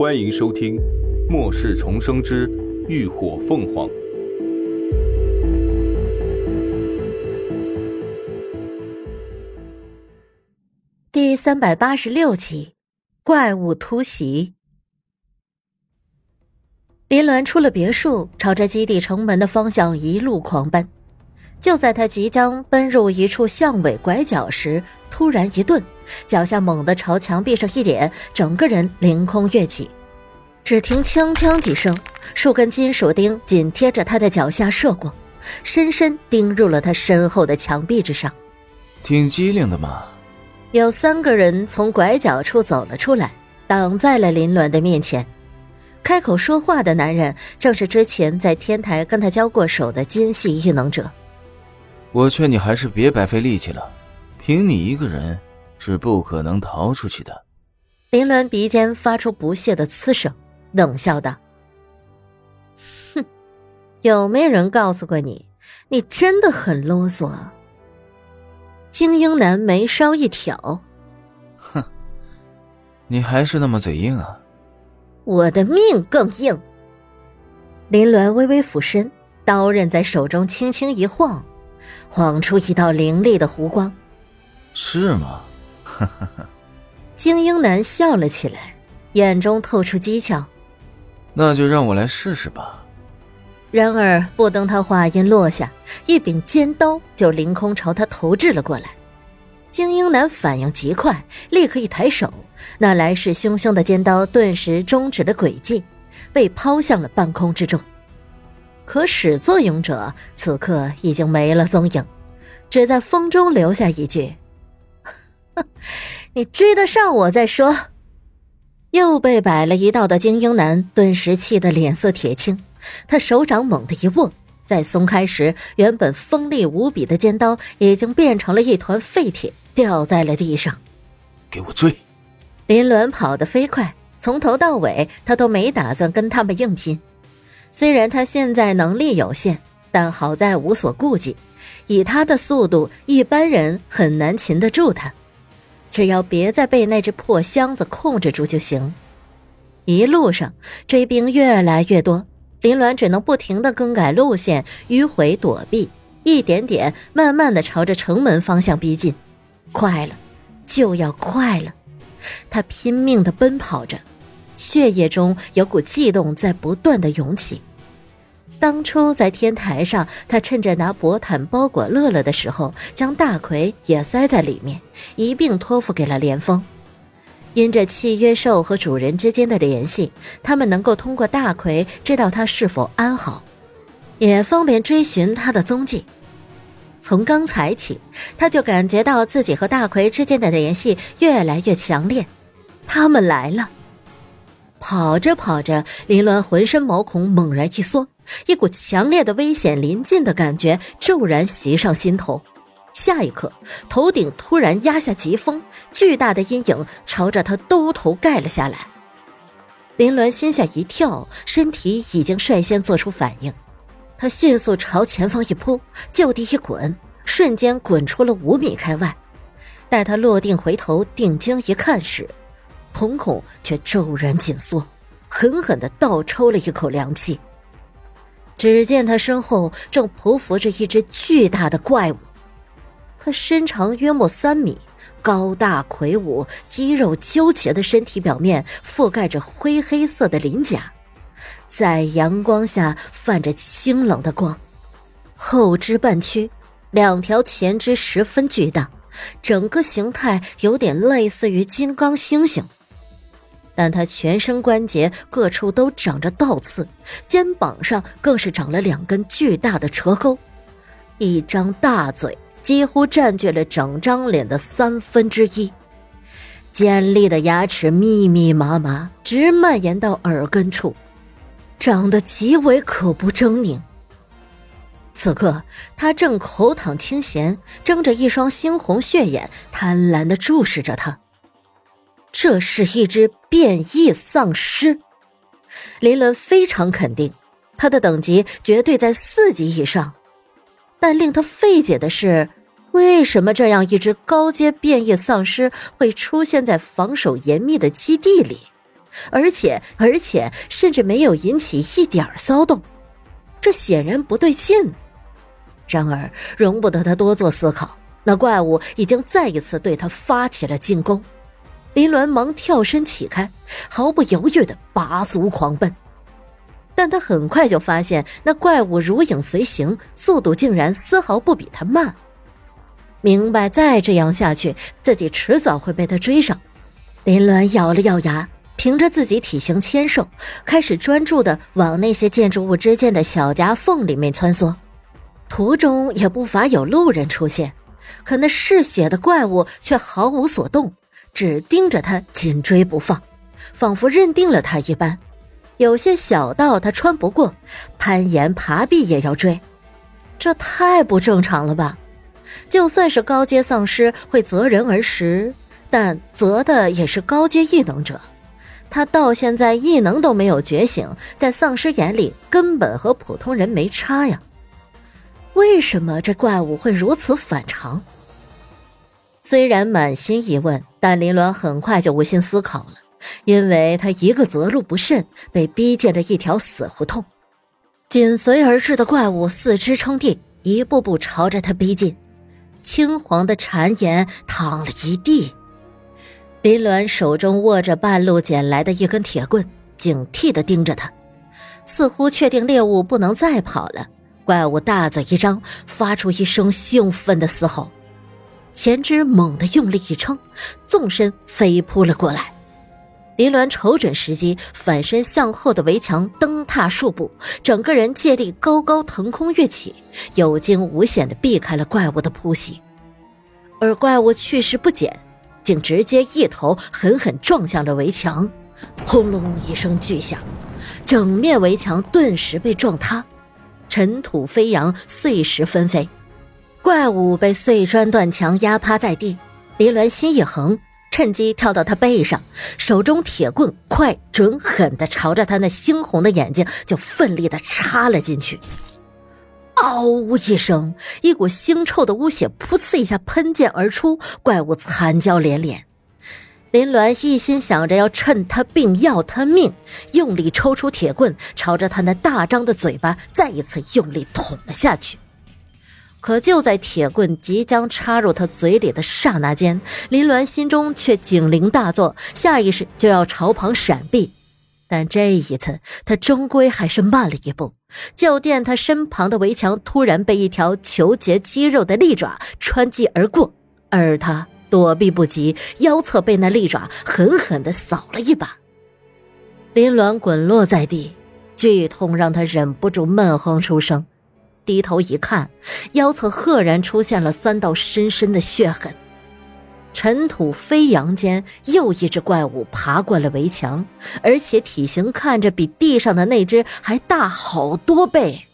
欢迎收听《末世重生之浴火凤凰》第三百八十六集：怪物突袭。林鸾出了别墅，朝着基地城门的方向一路狂奔。就在他即将奔入一处巷尾拐角时，突然一顿，脚下猛地朝墙壁上一点，整个人凌空跃起。只听“锵锵”几声，数根金属钉紧贴着他的脚下射过，深深钉入了他身后的墙壁之上。挺机灵的嘛！有三个人从拐角处走了出来，挡在了林鸾的面前。开口说话的男人正是之前在天台跟他交过手的金系异能者。我劝你还是别白费力气了，凭你一个人是不可能逃出去的。林鸾鼻尖发出不屑的呲声，冷笑道：“哼，有没有人告诉过你，你真的很啰嗦？”精英男眉梢一挑：“哼，你还是那么嘴硬啊！我的命更硬。”林鸾微微俯身，刀刃在手中轻轻一晃。晃出一道凌厉的弧光，是吗？哈哈哈精英男笑了起来，眼中透出讥诮。那就让我来试试吧。然而，不等他话音落下，一柄尖刀就凌空朝他投掷了过来。精英男反应极快，立刻一抬手，那来势汹汹的尖刀顿时终止了轨迹，被抛向了半空之中。可始作俑者此刻已经没了踪影，只在风中留下一句：“ 你追得上我再说。”又被摆了一道的精英男顿时气得脸色铁青，他手掌猛地一握，在松开时，原本锋利无比的尖刀已经变成了一团废铁，掉在了地上。给我追！林鸾跑得飞快，从头到尾他都没打算跟他们硬拼。虽然他现在能力有限，但好在无所顾忌。以他的速度，一般人很难擒得住他。只要别再被那只破箱子控制住就行。一路上追兵越来越多，林鸾只能不停的更改路线，迂回躲避，一点点、慢慢的朝着城门方向逼近。快了，就要快了！他拼命的奔跑着。血液中有股悸动在不断的涌起。当初在天台上，他趁着拿薄毯包裹乐乐的时候，将大奎也塞在里面，一并托付给了连峰。因着契约兽和主人之间的联系，他们能够通过大奎知道他是否安好，也方便追寻他的踪迹。从刚才起，他就感觉到自己和大奎之间的联系越来越强烈。他们来了。跑着跑着，林鸾浑身毛孔猛然一缩，一股强烈的危险临近的感觉骤然袭上心头。下一刻，头顶突然压下疾风，巨大的阴影朝着他兜头盖了下来。林鸾心下一跳，身体已经率先做出反应，他迅速朝前方一扑，就地一滚，瞬间滚出了五米开外。待他落定回头定睛一看时，瞳孔却骤然紧缩，狠狠的倒抽了一口凉气。只见他身后正匍匐着一只巨大的怪物，他身长约莫三米，高大魁梧，肌肉纠结的身体表面覆盖着灰黑色的鳞甲，在阳光下泛着清冷的光。后肢半屈，两条前肢十分巨大，整个形态有点类似于金刚猩猩。但他全身关节各处都长着倒刺，肩膀上更是长了两根巨大的蛇钩，一张大嘴几乎占据了整张脸的三分之一，尖利的牙齿密密麻麻，直蔓延到耳根处，长得极为可不狰狞。此刻，他正口淌清咸，睁着一双猩红血眼，贪婪的注视着他。这是一只变异丧尸，林伦非常肯定，他的等级绝对在四级以上。但令他费解的是，为什么这样一只高阶变异丧尸会出现在防守严密的基地里？而且而且甚至没有引起一点骚动，这显然不对劲。然而，容不得他多做思考，那怪物已经再一次对他发起了进攻。林鸾忙跳身起开，毫不犹豫的拔足狂奔。但他很快就发现，那怪物如影随形，速度竟然丝毫不比他慢。明白再这样下去，自己迟早会被他追上。林鸾咬了咬牙，凭着自己体型纤瘦，开始专注的往那些建筑物之间的小夹缝里面穿梭。途中也不乏有路人出现，可那嗜血的怪物却毫无所动。只盯着他紧追不放，仿佛认定了他一般。有些小道他穿不过，攀岩爬壁也要追，这太不正常了吧？就算是高阶丧尸会择人而食，但择的也是高阶异能者。他到现在异能都没有觉醒，在丧尸眼里根本和普通人没差呀。为什么这怪物会如此反常？虽然满心疑问，但林鸾很快就无心思考了，因为他一个择路不慎，被逼进了一条死胡同。紧随而至的怪物四肢撑地，一步步朝着他逼近，青黄的残岩淌了一地。林鸾手中握着半路捡来的一根铁棍，警惕地盯着他，似乎确定猎物不能再跑了。怪物大嘴一张，发出一声兴奋的嘶吼。前肢猛地用力一撑，纵身飞扑了过来。林鸾瞅准时机，反身向后的围墙蹬踏数步，整个人借力高高腾空跃起，有惊无险地避开了怪物的扑袭。而怪物去势不减，竟直接一头狠狠撞向了围墙，轰隆一声巨响，整面围墙顿时被撞塌，尘土飞扬，碎石纷飞。怪物被碎砖断墙压趴在地，林鸾心一横，趁机跳到他背上，手中铁棍快准狠的朝着他那猩红的眼睛就奋力的插了进去。嗷呜一声，一股腥臭的污血噗呲一下喷溅而出，怪物惨叫连连。林鸾一心想着要趁他病要他命，用力抽出铁棍，朝着他那大张的嘴巴再一次用力捅了下去。可就在铁棍即将插入他嘴里的刹那间，林鸾心中却警铃大作，下意识就要朝旁闪避。但这一次，他终归还是慢了一步。就见他身旁的围墙突然被一条球结肌肉的利爪穿击而过，而他躲避不及，腰侧被那利爪狠狠地扫了一把。林鸾滚落在地，剧痛让他忍不住闷哼出声。低头一看，腰侧赫然出现了三道深深的血痕。尘土飞扬间，又一只怪物爬过了围墙，而且体型看着比地上的那只还大好多倍。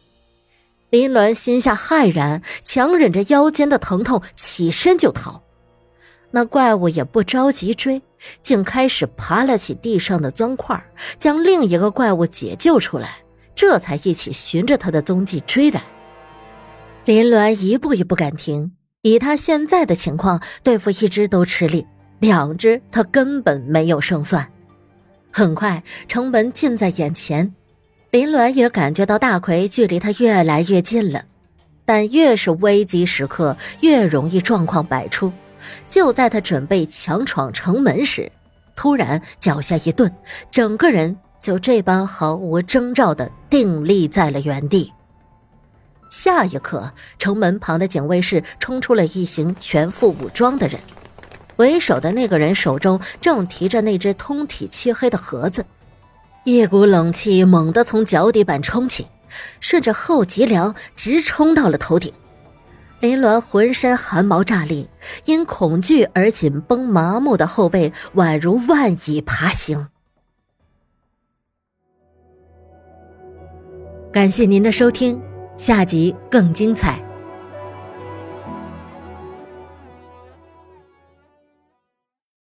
林鸾心下骇然，强忍着腰间的疼痛，起身就逃。那怪物也不着急追，竟开始爬了起地上的砖块，将另一个怪物解救出来，这才一起循着他的踪迹追来。林鸾一步也不敢停，以他现在的情况，对付一只都吃力，两只他根本没有胜算。很快，城门近在眼前，林鸾也感觉到大奎距离他越来越近了。但越是危急时刻，越容易状况百出。就在他准备强闯城门时，突然脚下一顿，整个人就这般毫无征兆的定立在了原地。下一刻，城门旁的警卫室冲出了一行全副武装的人，为首的那个人手中正提着那只通体漆黑的盒子，一股冷气猛地从脚底板冲起，顺着后脊梁直冲到了头顶。林鸾浑身汗毛炸立，因恐惧而紧绷麻木的后背宛如万蚁爬行。感谢您的收听。下集更精彩。